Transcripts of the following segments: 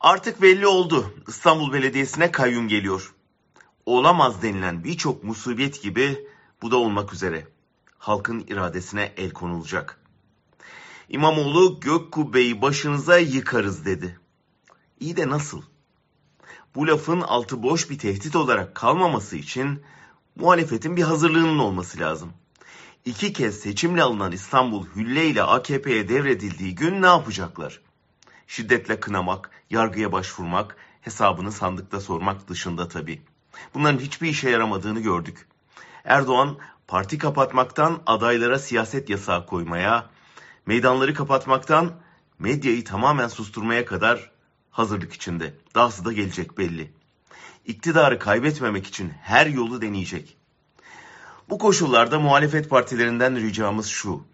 Artık belli oldu. İstanbul Belediyesi'ne kayyum geliyor. Olamaz denilen birçok musibet gibi bu da olmak üzere. Halkın iradesine el konulacak. İmamoğlu gök kubbeyi başınıza yıkarız dedi. İyi de nasıl? Bu lafın altı boş bir tehdit olarak kalmaması için muhalefetin bir hazırlığının olması lazım. İki kez seçimle alınan İstanbul hülle ile AKP'ye devredildiği gün ne yapacaklar? Şiddetle kınamak, yargıya başvurmak, hesabını sandıkta sormak dışında tabii. Bunların hiçbir işe yaramadığını gördük. Erdoğan parti kapatmaktan adaylara siyaset yasağı koymaya, meydanları kapatmaktan medyayı tamamen susturmaya kadar hazırlık içinde. Dahası da gelecek belli. İktidarı kaybetmemek için her yolu deneyecek. Bu koşullarda muhalefet partilerinden ricamız şu.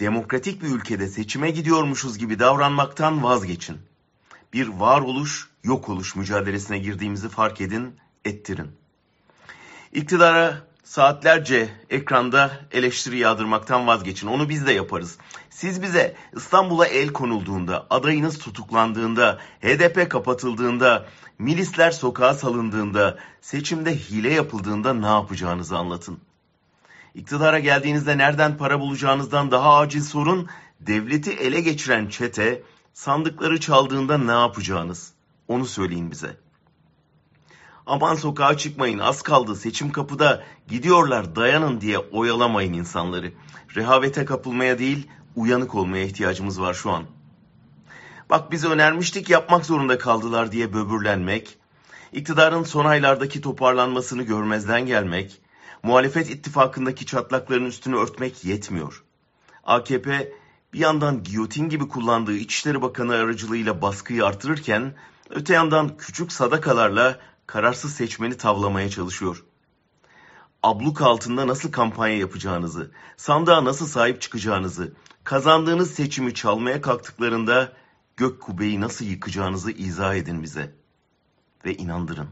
Demokratik bir ülkede seçime gidiyormuşuz gibi davranmaktan vazgeçin. Bir varoluş, yok oluş mücadelesine girdiğimizi fark edin, ettirin. İktidara saatlerce ekranda eleştiri yağdırmaktan vazgeçin. Onu biz de yaparız. Siz bize İstanbul'a el konulduğunda, adayınız tutuklandığında, HDP kapatıldığında, milisler sokağa salındığında, seçimde hile yapıldığında ne yapacağınızı anlatın. İktidara geldiğinizde nereden para bulacağınızdan daha acil sorun, devleti ele geçiren çete sandıkları çaldığında ne yapacağınız? Onu söyleyin bize. Aman sokağa çıkmayın az kaldı seçim kapıda gidiyorlar dayanın diye oyalamayın insanları. Rehavete kapılmaya değil uyanık olmaya ihtiyacımız var şu an. Bak biz önermiştik yapmak zorunda kaldılar diye böbürlenmek, iktidarın son aylardaki toparlanmasını görmezden gelmek, muhalefet ittifakındaki çatlakların üstünü örtmek yetmiyor. AKP bir yandan giyotin gibi kullandığı İçişleri Bakanı aracılığıyla baskıyı artırırken öte yandan küçük sadakalarla kararsız seçmeni tavlamaya çalışıyor. Abluk altında nasıl kampanya yapacağınızı, sandığa nasıl sahip çıkacağınızı, kazandığınız seçimi çalmaya kalktıklarında gök kubbeyi nasıl yıkacağınızı izah edin bize ve inandırın.